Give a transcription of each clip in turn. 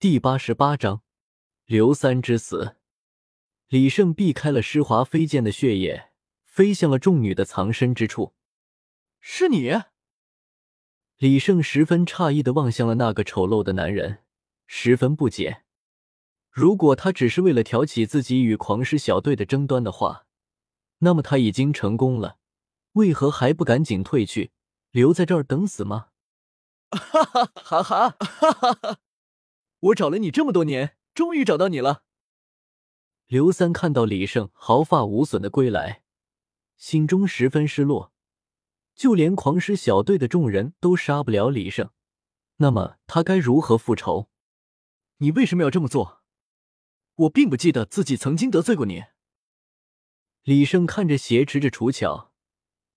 第八十八章刘三之死。李胜避开了施华飞溅的血液，飞向了众女的藏身之处。是你？李胜十分诧异的望向了那个丑陋的男人，十分不解。如果他只是为了挑起自己与狂狮小队的争端的话，那么他已经成功了。为何还不赶紧退去，留在这儿等死吗？哈哈哈哈哈哈哈！我找了你这么多年，终于找到你了。刘三看到李胜毫发无损的归来，心中十分失落。就连狂狮小队的众人都杀不了李胜，那么他该如何复仇？你为什么要这么做？我并不记得自己曾经得罪过你。李胜看着挟持着楚巧，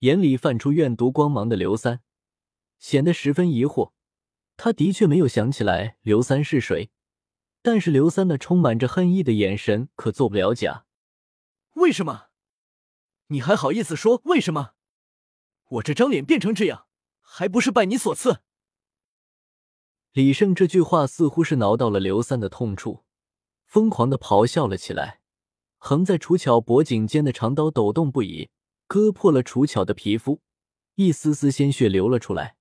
眼里泛出怨毒光芒的刘三，显得十分疑惑。他的确没有想起来刘三是谁，但是刘三那充满着恨意的眼神可做不了假。为什么？你还好意思说为什么？我这张脸变成这样，还不是拜你所赐？李胜这句话似乎是挠到了刘三的痛处，疯狂的咆哮了起来。横在楚巧脖颈间的长刀抖动不已，割破了楚巧的皮肤，一丝丝鲜血流了出来。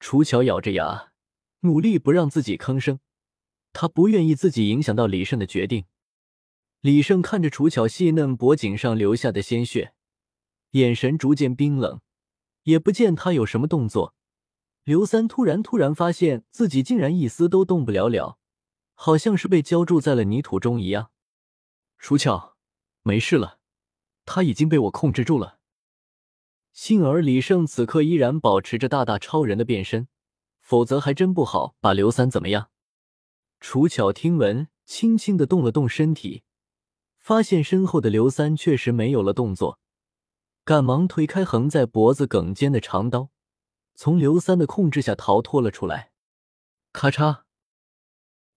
楚巧咬着牙，努力不让自己吭声，他不愿意自己影响到李胜的决定。李胜看着楚巧细嫩脖颈上流下的鲜血，眼神逐渐冰冷。也不见他有什么动作，刘三突然突然发现自己竟然一丝都动不了了，好像是被浇筑在了泥土中一样。楚乔，没事了，他已经被我控制住了。幸而李胜此刻依然保持着大大超人的变身，否则还真不好把刘三怎么样。楚巧听闻，轻轻的动了动身体，发现身后的刘三确实没有了动作。赶忙推开横在脖子梗间的长刀，从刘三的控制下逃脱了出来。咔嚓，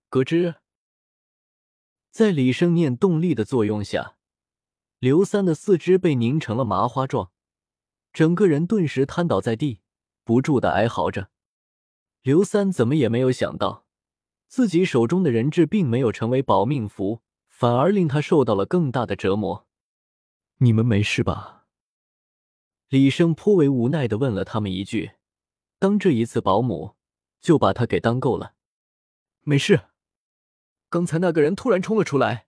咯吱，在李生念动力的作用下，刘三的四肢被拧成了麻花状，整个人顿时瘫倒在地，不住的哀嚎着。刘三怎么也没有想到，自己手中的人质并没有成为保命符，反而令他受到了更大的折磨。你们没事吧？李生颇为无奈的问了他们一句：“当这一次保姆就把他给当够了。”没事，刚才那个人突然冲了出来，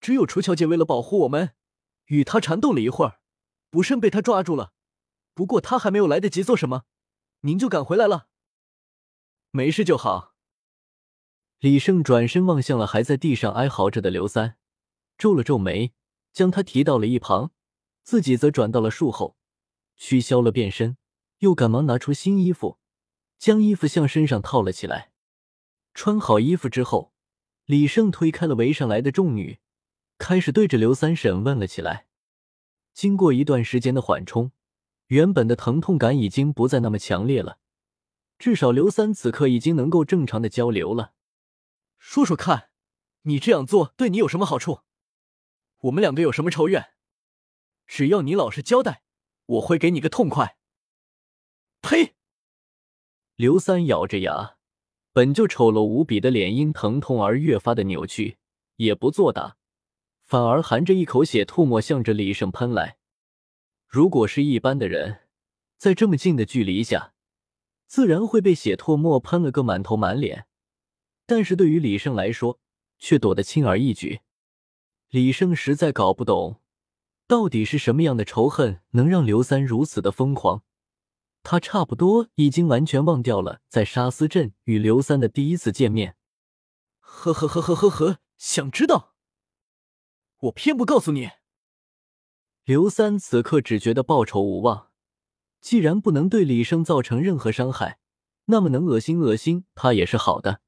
只有楚小姐为了保护我们，与他缠斗了一会儿，不慎被他抓住了。不过他还没有来得及做什么，您就赶回来了。没事就好。李胜转身望向了还在地上哀嚎着的刘三，皱了皱眉，将他提到了一旁，自己则转到了树后。取消了变身，又赶忙拿出新衣服，将衣服向身上套了起来。穿好衣服之后，李胜推开了围上来的众女，开始对着刘三审问了起来。经过一段时间的缓冲，原本的疼痛感已经不再那么强烈了，至少刘三此刻已经能够正常的交流了。说说看，你这样做对你有什么好处？我们两个有什么仇怨？只要你老实交代。我会给你个痛快！呸！刘三咬着牙，本就丑陋无比的脸因疼痛而越发的扭曲，也不作答，反而含着一口血吐沫向着李胜喷来。如果是一般的人，在这么近的距离下，自然会被血唾沫喷了个满头满脸，但是对于李胜来说，却躲得轻而易举。李胜实在搞不懂。到底是什么样的仇恨能让刘三如此的疯狂？他差不多已经完全忘掉了在沙斯镇与刘三的第一次见面。呵呵呵呵呵呵，想知道？我偏不告诉你。刘三此刻只觉得报仇无望。既然不能对李生造成任何伤害，那么能恶心恶心他也是好的。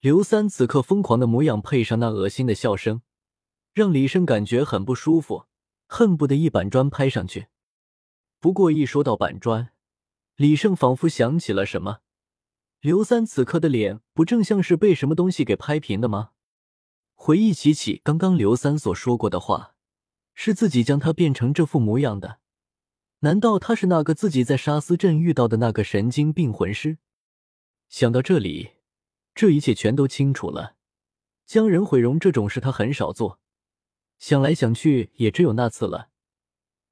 刘三此刻疯狂的模样，配上那恶心的笑声，让李生感觉很不舒服。恨不得一板砖拍上去。不过一说到板砖，李胜仿佛想起了什么。刘三此刻的脸不正像是被什么东西给拍平的吗？回忆起起刚刚刘三所说过的话，是自己将他变成这副模样的。难道他是那个自己在沙斯镇遇到的那个神经病魂师？想到这里，这一切全都清楚了。将人毁容这种事他很少做，想来想去也只有那次了。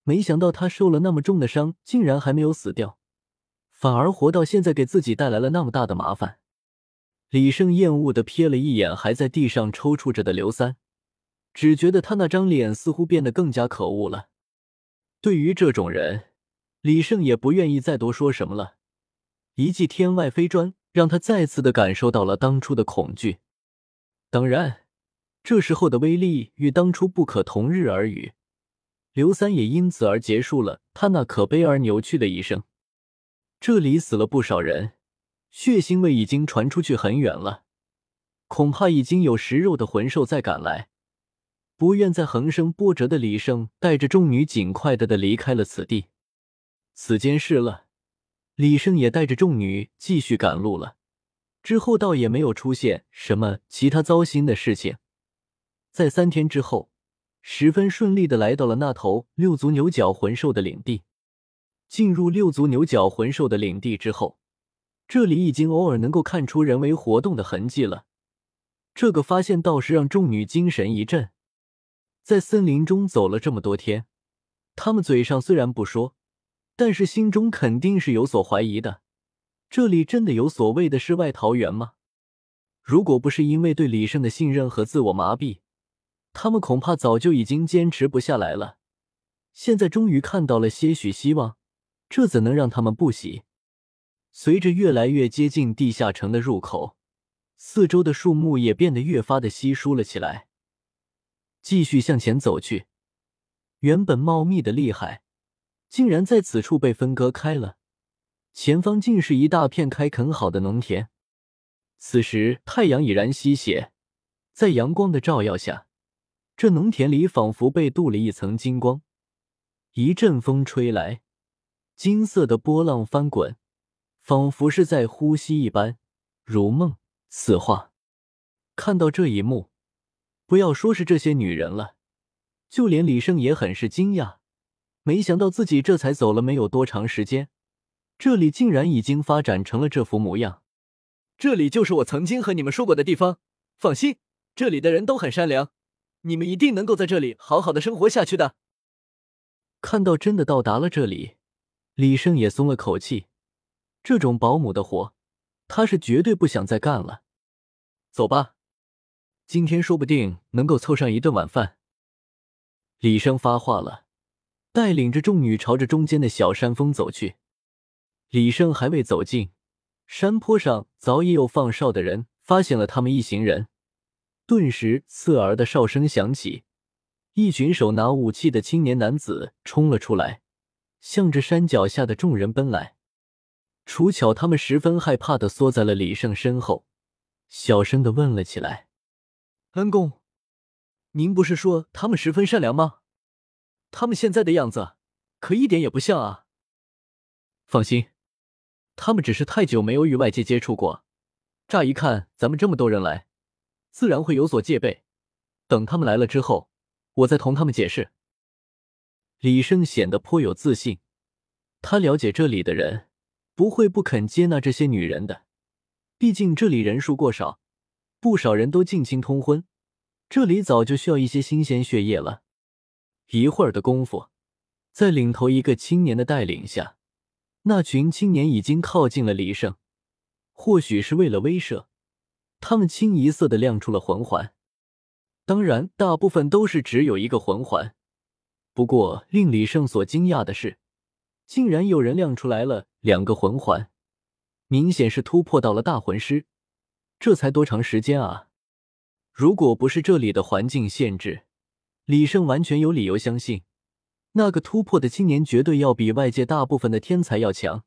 没想到他受了那么重的伤，竟然还没有死掉，反而活到现在，给自己带来了那么大的麻烦。李胜厌恶的瞥了一眼还在地上抽搐着的刘三，只觉得他那张脸似乎变得更加可恶了。对于这种人，李胜也不愿意再多说什么了。一记天外飞砖让他再次的感受到了当初的恐惧。当然，这时候的威力与当初不可同日而语。刘三也因此而结束了他那可悲而扭曲的一生。这里死了不少人，血腥味已经传出去很远了，恐怕已经有食肉的魂兽在赶来。不愿再横生波折的李胜带着众女尽快的的离开了此地。此间事了，李胜也带着众女继续赶路了。之后倒也没有出现什么其他糟心的事情，在三天之后，十分顺利的来到了那头六足牛角魂兽的领地。进入六足牛角魂兽的领地之后，这里已经偶尔能够看出人为活动的痕迹了。这个发现倒是让众女精神一振。在森林中走了这么多天，他们嘴上虽然不说，但是心中肯定是有所怀疑的。这里真的有所谓的世外桃源吗？如果不是因为对李胜的信任和自我麻痹，他们恐怕早就已经坚持不下来了。现在终于看到了些许希望，这怎能让他们不喜？随着越来越接近地下城的入口，四周的树木也变得越发的稀疏了起来。继续向前走去，原本茂密的厉害，竟然在此处被分割开了。前方竟是一大片开垦好的农田。此时太阳已然西斜，在阳光的照耀下，这农田里仿佛被镀了一层金光。一阵风吹来，金色的波浪翻滚，仿佛是在呼吸一般，如梦似幻。看到这一幕，不要说是这些女人了，就连李胜也很是惊讶，没想到自己这才走了没有多长时间。这里竟然已经发展成了这副模样，这里就是我曾经和你们说过的地方。放心，这里的人都很善良，你们一定能够在这里好好的生活下去的。看到真的到达了这里，李胜也松了口气。这种保姆的活，他是绝对不想再干了。走吧，今天说不定能够凑上一顿晚饭。李生发话了，带领着众女朝着中间的小山峰走去。李胜还未走近，山坡上早已有放哨的人发现了他们一行人，顿时刺耳的哨声响起，一群手拿武器的青年男子冲了出来，向着山脚下的众人奔来。楚巧他们十分害怕的缩在了李胜身后，小声的问了起来：“恩公，您不是说他们十分善良吗？他们现在的样子可一点也不像啊！”放心。他们只是太久没有与外界接触过，乍一看咱们这么多人来，自然会有所戒备。等他们来了之后，我再同他们解释。李胜显得颇有自信，他了解这里的人不会不肯接纳这些女人的，毕竟这里人数过少，不少人都近亲通婚，这里早就需要一些新鲜血液了。一会儿的功夫，在领头一个青年的带领下。那群青年已经靠近了李胜，或许是为了威慑，他们清一色的亮出了魂环。当然，大部分都是只有一个魂环。不过，令李胜所惊讶的是，竟然有人亮出来了两个魂环，明显是突破到了大魂师。这才多长时间啊！如果不是这里的环境限制，李胜完全有理由相信。那个突破的青年绝对要比外界大部分的天才要强。